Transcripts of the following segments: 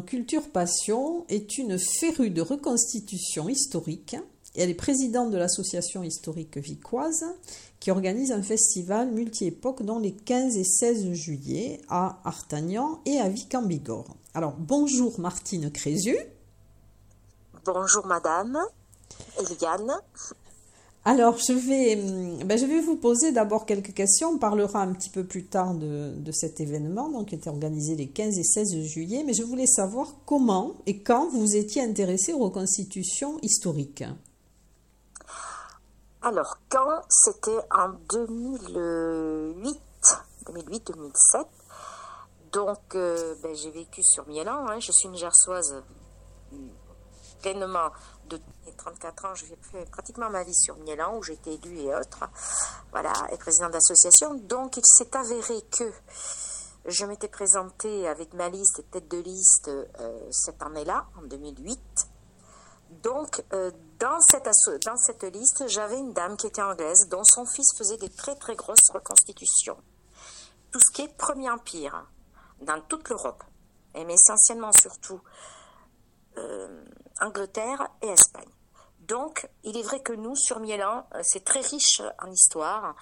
Culture Passion est une férue de reconstitution historique. Elle est présidente de l'association historique vicoise qui organise un festival multi-époque dans les 15 et 16 juillet à Artagnan et à Vic en. Alors, bonjour Martine Crézu. Bonjour madame Eliane. Alors, je vais, hum, ben, je vais vous poser d'abord quelques questions. On parlera un petit peu plus tard de, cet événement, donc, qui était organisé les 15 et 16 juillet. Mais je voulais savoir comment et quand vous étiez intéressé aux reconstitutions historiques. Alors, quand C'était en 2008, 2008-2007. Donc, euh, ben, j'ai vécu sur Milan. Hein. Je suis une gersoise hum, pleinement de 34 ans, je fait pratiquement ma vie sur Milan, où j'ai été élue et autres, voilà, et présidente d'association. Donc, il s'est avéré que je m'étais présentée avec ma liste et tête de liste euh, cette année-là, en 2008. Donc, euh, dans, cette liste, j'avais une dame qui était anglaise, dont son fils faisait des très très grosses reconstitutions. Tout ce qui est Premier Empire, dans toute l'Europe, mais essentiellement surtout euh, Angleterre et Espagne. Donc, il est vrai que nous, sur Milan, euh, c'est très riche en histoire.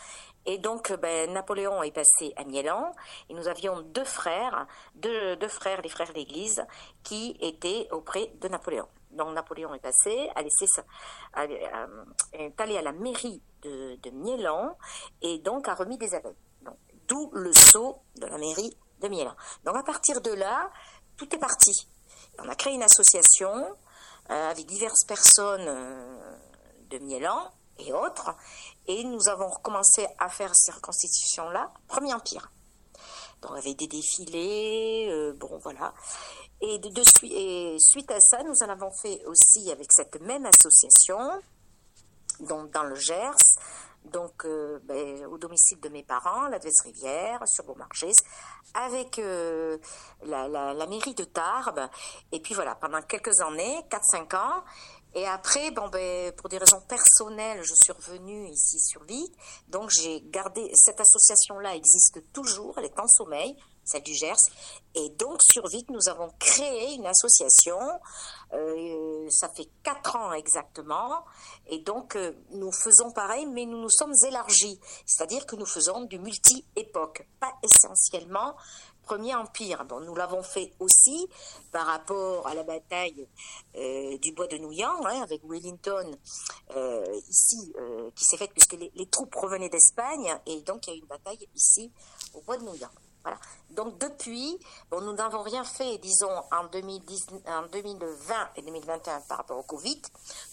Et donc, euh, ben, Napoléon est passé à Milan et nous avions deux frères, deux, frères, les frères de l'Église, qui étaient auprès de Napoléon. Donc, Napoléon est passé, a laissé est allé à la mairie de, de Milan et donc a remis des abeilles. D'où le sceau de la mairie de Milan. Donc, à partir de là, tout est parti. On a créé une association euh, avec diverses personnes euh, de Miélan et autres, et nous avons recommencé à faire ces reconstitutions-là, Premier Empire. Donc avec des défilés, euh, bon voilà. Et, de, et suite à ça, nous en avons fait aussi avec cette même association, donc dans le Gers, donc euh, ben, au domicile de mes parents, la Rivière, sur Beaumarchais, avec euh, la, mairie de Tarbes. Et puis voilà, pendant quelques années, 4-5 ans. Et après, bon, ben, pour des raisons personnelles, je suis revenue ici sur Vic. Donc j'ai gardé, cette association-là existe toujours, elle est en sommeil celle du Gers. Et donc, sur Vic, nous avons créé une association. Euh, ça fait quatre ans exactement. Et donc, euh, nous faisons pareil, mais nous nous sommes élargis. C'est-à-dire que nous faisons du multi-époque, pas essentiellement Premier Empire. Nous l'avons fait aussi par rapport à la bataille euh, du bois de Nouillan, hein, avec Wellington, ici, qui s'est faite puisque les, les troupes revenaient d'Espagne. Et donc, il y a eu une bataille ici, au bois de Nouillan. Donc depuis, bon, nous n'avons rien fait, disons, en, 2010, en 2020 et 2021 par rapport au Covid.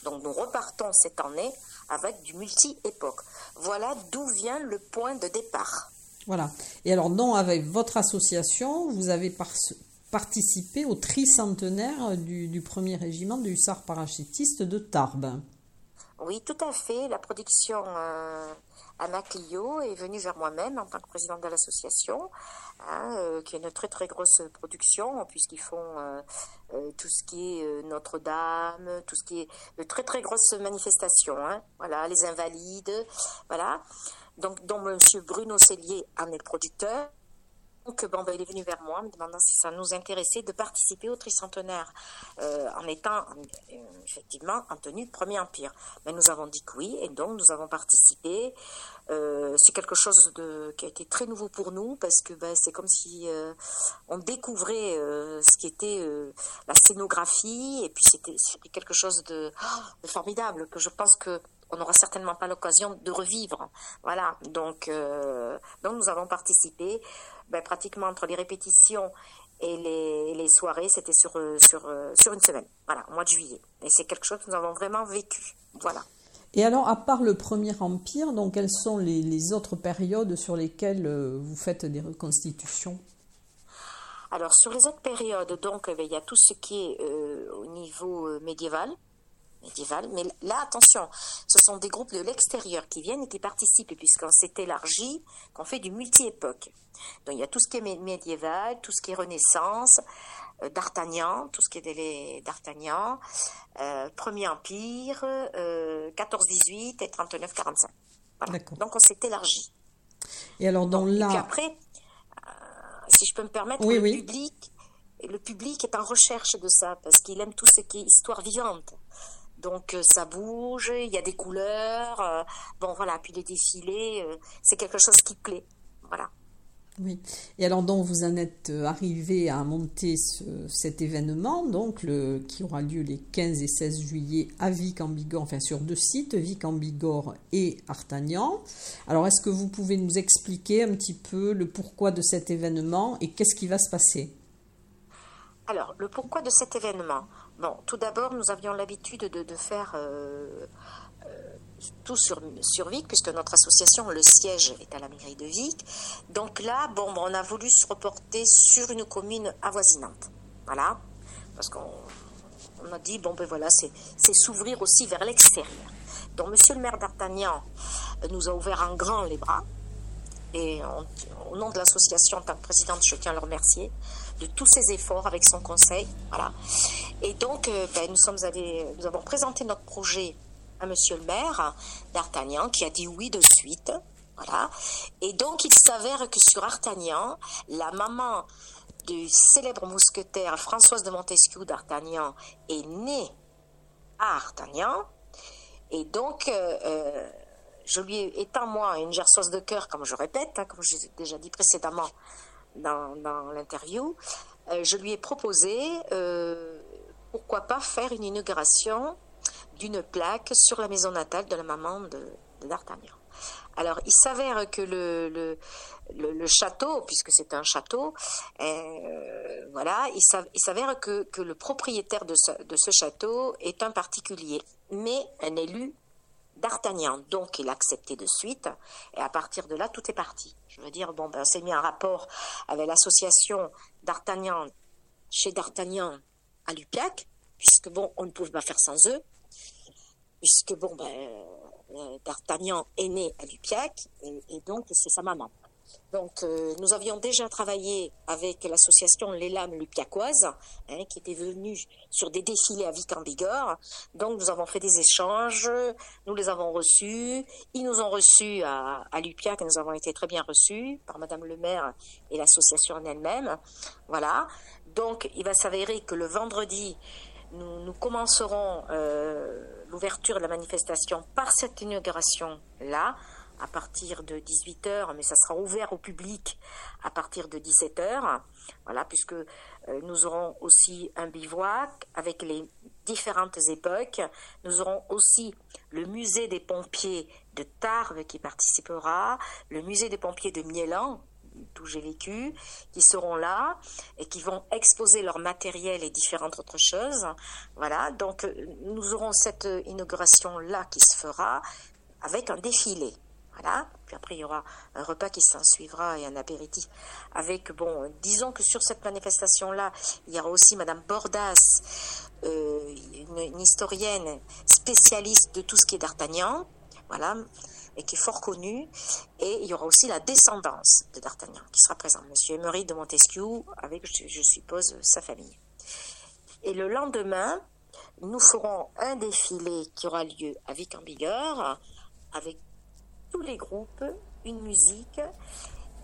Donc nous repartons cette année avec du multi-époque. Voilà d'où vient le point de départ. Voilà. Et alors, non, avec votre association, vous avez participé au tricentenaire du, du premier régiment du hussard parachutiste de Tarbes. Oui, tout à fait. La production euh, Anna Clio est venue vers moi-même en tant que présidente de l'association, hein, euh, qui est une très très grosse production, puisqu'ils font euh, tout ce qui est Notre-Dame, tout ce qui est de très très grosses manifestations. Hein. voilà, les Invalides, voilà. Donc, dont M. Bruno Cellier en est le producteur. Donc, bon, ben, il est venu vers moi me demandant si ça nous intéressait de participer au tricentenaire euh, en étant euh, effectivement en tenue de Premier Empire. Mais nous avons dit que oui et donc nous avons participé. Euh, c'est quelque chose qui a été très nouveau pour nous parce que ben, c'est comme si on découvrait ce qui était la scénographie et puis c'était quelque chose de, de, formidable que je pense que on n'aura certainement pas l'occasion de revivre. Voilà, donc, donc nous avons participé ben, pratiquement entre les répétitions Et les, les soirées, c'était sur, sur, sur une semaine, voilà, au mois de juillet. Et c'est quelque chose que nous avons vraiment vécu. Voilà. Et alors, à part le Premier Empire, donc quelles sont les, autres périodes sur lesquelles euh, vous faites des reconstitutions? Alors, sur les autres périodes, donc, eh il y a tout ce qui est euh, au niveau euh, médiéval, médiéval. Mais là, attention, ce sont des groupes de l'extérieur qui viennent et qui participent, puisqu'on s'est élargi, qu'on fait du multi-époque. Donc, il y a tout ce qui est médiéval, tout ce qui est Renaissance, euh, d'Artagnan, tout ce qui est d'Artagnan, euh, Premier Empire, 14-18 euh, et 39-45. Voilà. Donc on s'est élargi. Et alors dans là... Et puis après, si je peux me permettre, le public, le public est en recherche de ça parce qu'il aime tout ce qui est histoire vivante. Donc ça bouge, il y a des couleurs, bon voilà, puis les défilés, c'est quelque chose qui plaît, voilà. Oui. Et alors donc vous en êtes euh, arrivé à monter cet événement donc le, qui aura lieu les 15 et 16 juillet à Vic en Bigorre, enfin sur deux sites, Vic en Bigorre et Artagnan. Alors est-ce que vous pouvez nous expliquer un petit peu le pourquoi de cet événement et qu'est-ce qui va se passer? Alors le pourquoi de cet événement? Bon, tout d'abord nous avions l'habitude de, faire euh, tout sur, sur Vic, puisque notre association, le siège est à la mairie de Vic. Donc là, bon, on a voulu se reporter sur une commune avoisinante. Voilà. Parce qu'on on a dit, bon, ben voilà, c'est s'ouvrir aussi vers l'extérieur. Donc, monsieur le maire d'Artagnan nous a ouvert en grand les bras. Et au nom de l'association, en tant que présidente, je tiens à le remercier de tous ses efforts avec son conseil. Voilà. Et donc, euh, ben, nous, sommes allés, nous avons présenté notre projet monsieur le maire d'Artagnan qui a dit oui de suite. Voilà. Et donc, il s'avère que sur Artagnan, la maman du célèbre mousquetaire Françoise de Montesquieu d'Artagnan est née à Artagnan. Et donc, euh, euh, je lui ai, étant moi une gersoise de cœur, comme je répète, hein, comme j'ai déjà dit précédemment dans, l'interview, euh, je lui ai proposé, pourquoi pas faire une inauguration d'une plaque sur la maison natale de la maman de, d'Artagnan. Alors, il s'avère que le, le, le, château, puisque c'est un château, euh, voilà, il s'avère que, que, le propriétaire de ce, de ce, château est un particulier, mais un élu d'Artagnan. Donc, il a accepté de suite, et à partir de là, tout est parti. Je veux dire, bon, ben, c'est mis en rapport avec l'association d'Artagnan, chez d'Artagnan à Lupiac, puisque bon, on ne pouvait pas faire sans eux puisque bon, ben, euh, D'Artagnan est né à Lupiac et, donc c'est sa maman. Donc euh, nous avions déjà travaillé avec l'association Les Lames Lupiacoises, hein, qui était venue sur des défilés à Vic en Bigorre. Donc nous avons fait des échanges, nous les avons reçus, ils nous ont reçus à, à Lupiac et nous avons été très bien reçus par Madame le maire et l'association en elle-même. Voilà. Donc il va s'avérer que le vendredi, nous, commencerons euh, l'ouverture de la manifestation par cette inauguration-là, à partir de 18h, mais ça sera ouvert au public à partir de 17h. Voilà, puisque euh, nous aurons aussi un bivouac avec les différentes époques. Nous aurons aussi le musée des pompiers de Tarbes qui participera, le musée des pompiers de Mielan d'où j'ai vécu, qui seront là et qui vont exposer leur matériel et différentes autres choses. Voilà, donc euh, nous aurons cette inauguration-là qui se fera avec un défilé. Voilà. Puis après, il y aura un repas qui s'en suivra et un apéritif. Avec, bon, disons que sur cette manifestation-là, il y aura aussi Madame Bordas, euh, une, historienne spécialiste de tout ce qui est d'Artagnan. Voilà et qui est fort connu. Et il y aura aussi la descendance de D'Artagnan qui sera présente. Monsieur Emery de Montesquieu avec, je, suppose, sa famille. Et le lendemain, nous ferons un défilé qui aura lieu à Vic en Bigorre avec tous les groupes, une musique.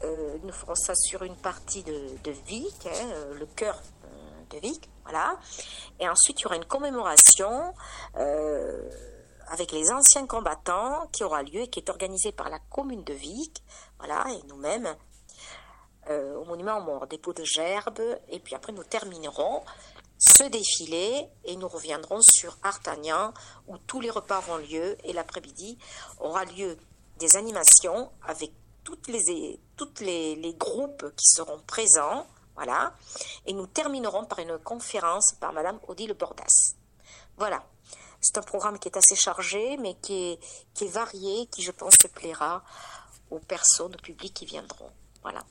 Euh, nous ferons ça sur une partie de, Vic, hein, le cœur euh, de Vic, voilà. Et ensuite, il y aura une commémoration. Euh, avec les anciens combattants qui aura lieu et qui est organisé par la commune de Vic, voilà, et nous-mêmes, euh, au monument aux morts, dépôt de gerbes, et puis après nous terminerons ce défilé et nous reviendrons sur Artagnan où tous les repas auront lieu et l'après-midi aura lieu des animations avec toutes les, toutes les, groupes qui seront présents Voilà. Et nous terminerons par une conférence par Madame Odile Bordas. Voilà. C'est un programme qui est assez chargé, mais qui est, qui est varié, qui, je pense, plaira aux personnes, au public qui viendront. Voilà.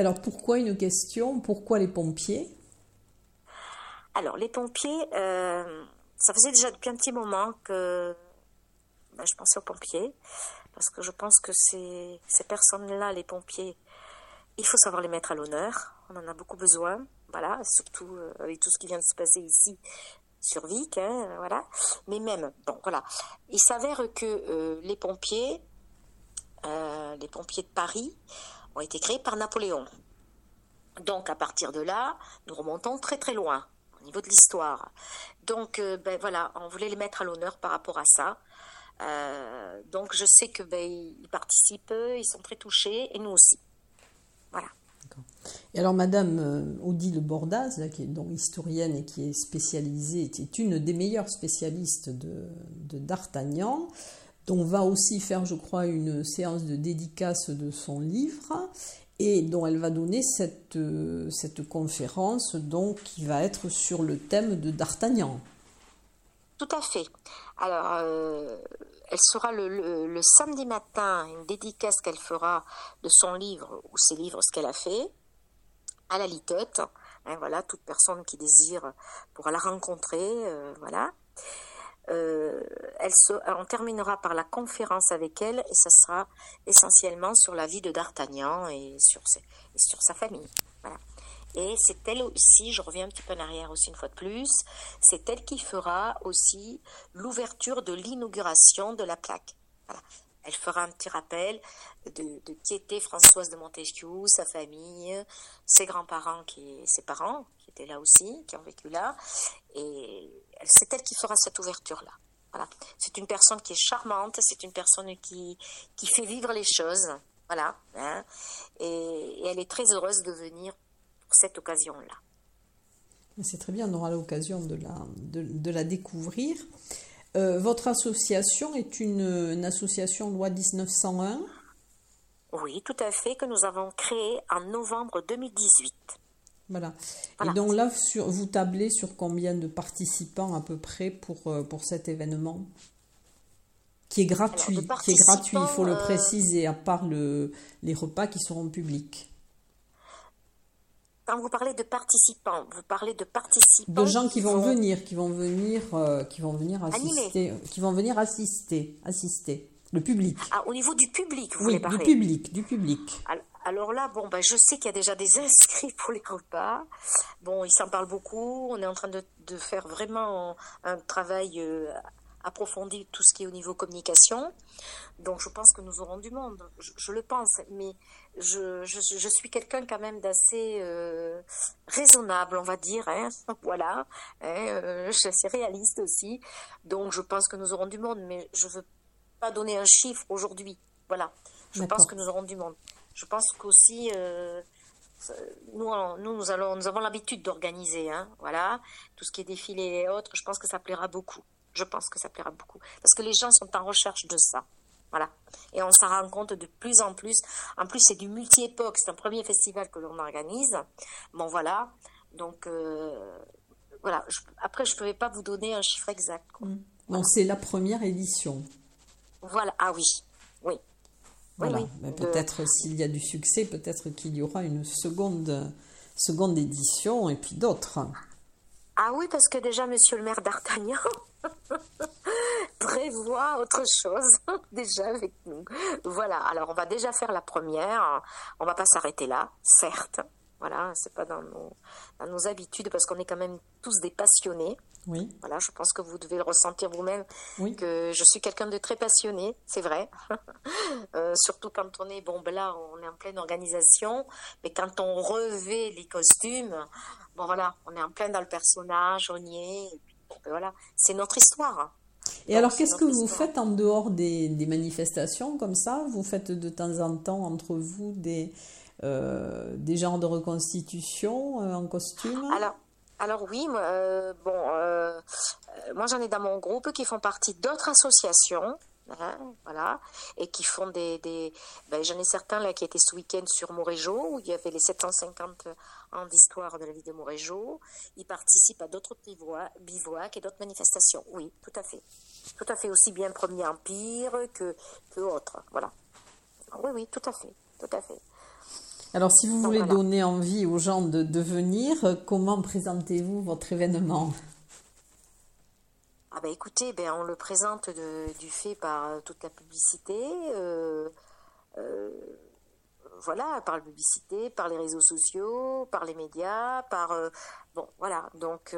Alors pourquoi une question? Pourquoi les pompiers? Alors les pompiers, euh, ça faisait déjà depuis un petit moment que ben, je pensais aux pompiers, parce que je pense que ces, personnes-là, les pompiers, il faut savoir les mettre à l'honneur. On en a beaucoup besoin, voilà, surtout euh, avec tout ce qui vient de se passer ici sur Vic, hein, voilà. Mais même, bon, voilà, il s'avère que euh, les pompiers, les pompiers de Paris, ont été créés par Napoléon. Donc à partir de là, nous remontons très très loin au niveau de l'histoire. Donc euh, ben voilà, on voulait les mettre à l'honneur par rapport à ça. Euh, donc je sais que ben, participent, ils sont très touchés et nous aussi. Voilà. Et alors Madame euh, Odile Bordaz, qui est donc historienne et qui est spécialisée, est une des meilleures spécialistes de D'Artagnan. Dont va aussi faire, je crois, une séance de dédicace de son livre et dont elle va donner cette, euh, conférence donc, qui va être sur le thème de D'Artagnan. Tout à fait. Alors, euh, elle sera le, samedi matin, une dédicace qu'elle fera de son livre ou ses livres, ce qu'elle a fait, à la litote. Hein, voilà, toute personne qui désire pourra la rencontrer. Euh, voilà. Euh, on terminera par la conférence avec elle et ça sera essentiellement sur la vie de D'Artagnan et sur, sur sa famille. Et c'est elle aussi, je reviens un petit peu en arrière aussi une fois de plus, c'est elle qui fera aussi l'ouverture de l'inauguration de la plaque. Elle fera un petit rappel de, qui était Françoise de Montesquieu, sa famille, ses grands-parents, qui, ses parents, qui étaient là aussi, qui ont vécu là. Et c'est elle qui fera cette ouverture-là. Voilà. C'est une personne qui est charmante, c'est une personne qui, qui fait vivre les choses. Voilà. Hein. et, elle est très heureuse de venir pour cette occasion-là. C'est très bien, on aura l'occasion de la, de, la découvrir. Euh, votre association est une, une, association loi 1901 Oui, tout à fait, que nous avons créée en novembre 2018. Voilà. Et donc là, sur, vous tablez sur combien de participants à peu près pour, euh, pour cet événement? Qui est gratuit, qui est gratuit, il faut le euh, préciser, à part le, les repas qui seront publics. Quand vous parlez de participants, vous parlez de participants. De gens qui, vont, venir, qui vont venir, euh, qui vont venir assister, qui vont venir assister, assister. Le public. Ah, au niveau du public, vous oui, voulez parler du public, du public. Alors là, bon, ben, je sais qu'il y a déjà des inscrits pour les repas. Bon, ils s'en parlent beaucoup. On est en train de, faire vraiment un travail euh, approfondi, tout ce qui est au niveau communication. Donc, je pense que nous aurons du monde. Je, le pense, mais je, suis quelqu'un quand même d'assez euh, raisonnable, on va dire. Hein. Voilà. Hein, euh, je suis assez réaliste aussi. Donc, je pense que nous aurons du monde, mais je ne veux pas donner un chiffre aujourd'hui. Voilà. Je pense que nous aurons du monde je pense qu'aussi, euh, nous, nous, nous, allons, nous avons l'habitude d'organiser, hein, voilà, tout ce qui est défilé et autres, je pense que ça plaira beaucoup. Je pense que ça plaira beaucoup. Parce que les gens sont en recherche de ça. Voilà. Et on s'en rend compte de plus en plus. En plus, c'est du multi-époque. C'est un premier festival que l'on organise. Bon, voilà. Donc, euh, voilà. après, je ne pouvais pas vous donner un chiffre exact. Mmh. Bon, c'est la première édition. Voilà. Ah oui. Oui. Voilà. Peut-être s'il y a du succès, peut-être qu'il y aura une seconde, seconde édition et puis d'autres. Ah oui, parce que déjà, monsieur le maire d'Artagnan prévoit autre chose déjà avec nous. Voilà, alors on va déjà faire la première. On va pas s'arrêter là, certes. Voilà, c'est pas dans nos, dans nos habitudes parce qu'on est quand même tous des passionnés. Oui. Voilà, je pense que vous devez le ressentir vous-même, Oui. que je suis quelqu'un de très passionné, c'est vrai. Euh, surtout quand on est, bon, ben là, on est en pleine organisation, mais quand on revêt les costumes, bon voilà, on est en plein dans le personnage, on y est, et voilà, c'est notre histoire. Et Donc, alors, qu'est-ce que vous histoire. faites en dehors des, des manifestations comme ça? Vous faites de temps en temps entre vous des, euh, des genres de reconstitution euh, en costume? Alors, alors oui, euh, bon, moi j'en ai dans mon groupe qui font partie d'autres associations. Hein, voilà, et qui font des. des ben, J'en ai certains là qui étaient ce week-end sur Montrégeau, où il y avait les 750 ans d'histoire de la vie de Montrégeau. Ils participent à d'autres bivouacs, et d'autres manifestations. Oui, tout à fait. Tout à fait, aussi bien Premier Empire que, que autres. Voilà. Oui, oui, tout à fait. Tout à fait. Alors, si vous Donc, voulez voilà. donner envie aux gens de, de venir, comment présentez-vous votre événement? Ah bah écoutez, ben on le présente du fait par euh, toute la publicité, euh, euh, voilà, par la publicité, par les réseaux sociaux, par les médias, par bon voilà. Donc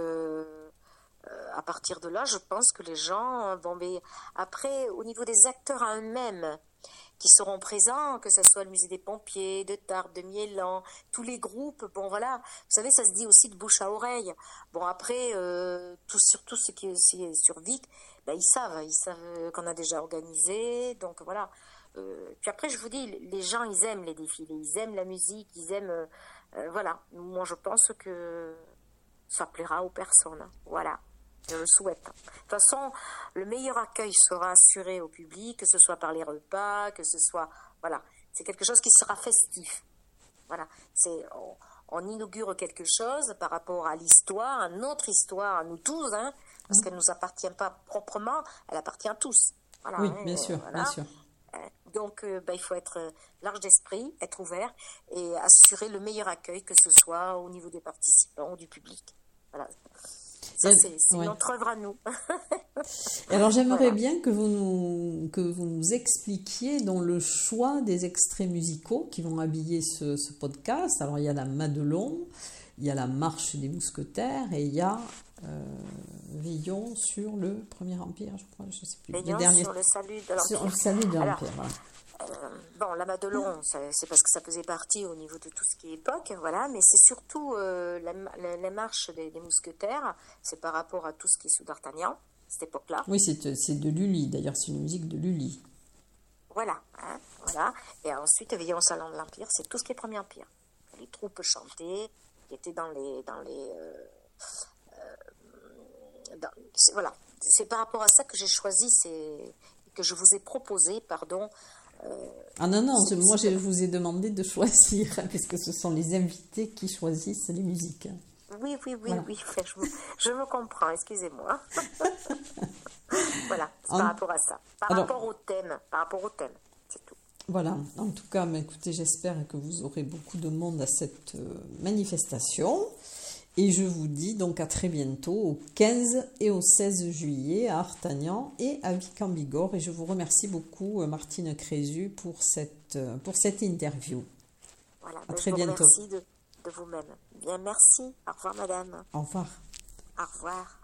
à partir de là, je pense que les gens, bon mais après au niveau des acteurs à eux-mêmes qui seront présents, que ce soit le musée des pompiers, de Tarbes, de Miélan, tous les groupes, bon voilà, vous savez, ça se dit aussi de bouche à oreille. Bon après, euh, tout, surtout ceux qui c'est sur Vic, ben, ils savent, ils savent qu'on a déjà organisé, donc voilà. Euh, puis après, je vous dis, les gens, ils aiment les défilés, ils aiment la musique, ils aiment, euh, euh, voilà. Moi, je pense que ça plaira aux personnes, voilà. Je le souhaite. De toute façon, le meilleur accueil sera assuré au public, que ce soit par les repas, que ce soit, voilà. C'est quelque chose qui sera festif. Voilà, c'est on, on inaugure quelque chose par rapport à l'histoire, à notre histoire, à nous tous, hein, parce qu'elle nous appartient pas proprement, elle appartient à tous. Voilà, Oui, hein, bien sûr, voilà. bien sûr. Euh, Donc, euh, ben, il faut être euh, large d'esprit, être ouvert et assurer le meilleur accueil, que ce soit au niveau des participants ou du public. Voilà. Ça, c'est ouais. notre œuvre à nous. Alors j'aimerais Voilà. bien que vous nous, que vous nous expliquiez dans le choix des extraits musicaux qui vont habiller ce, ce podcast. Alors il y a la Madelon, il y a la Marche des Mousquetaires et il y a euh, Veillons sur le Premier Empire, je crois, je sais plus. Veillons sur le salut de sur l'Empire. le salut de l'Empire. voilà. Euh, bon, la Madelon, c'est parce que ça faisait partie au niveau de tout ce qui est époque, voilà, mais c'est surtout euh, la, la- la marche des, des mousquetaires, c'est par rapport à tout ce qui est sous d'Artagnan, cette époque-là. Oui, c'est c'est de Lully, d'ailleurs c'est une musique de Lully. Voilà, hein, voilà. Et ensuite, Veillons au salon de l'Empire, c'est tout ce qui est Premier Empire. Les troupes chantées, qui étaient dans les. Dans les euh, euh, voilà, c'est par rapport à ça que j'ai choisi, c'est que je vous ai proposé, pardon, Ah non, non, je- moi je vous ai demandé de choisir, puisque ce sont les invités qui choisissent les musiques. Oui, oui, oui, Voilà. oui, je, me- je me comprends, excusez-moi. voilà, c'est En- par rapport à ça. Par Alors- rapport au thème, par rapport au thème, c'est tout. Voilà, en tout cas, mais écoutez, j'espère que vous aurez beaucoup de monde à cette euh, manifestation. Et je vous dis donc à très bientôt, au 15 et au 16 juillet à Artagnan et à Vic-en-Bigorre. Et je vous remercie beaucoup, euh, Martine Crézu, pour cette, euh, pour cette interview. Voilà, À ben, très je vous bientôt. remercie de, de vous-même. Bien, merci. Au revoir, madame. Au revoir. Au revoir.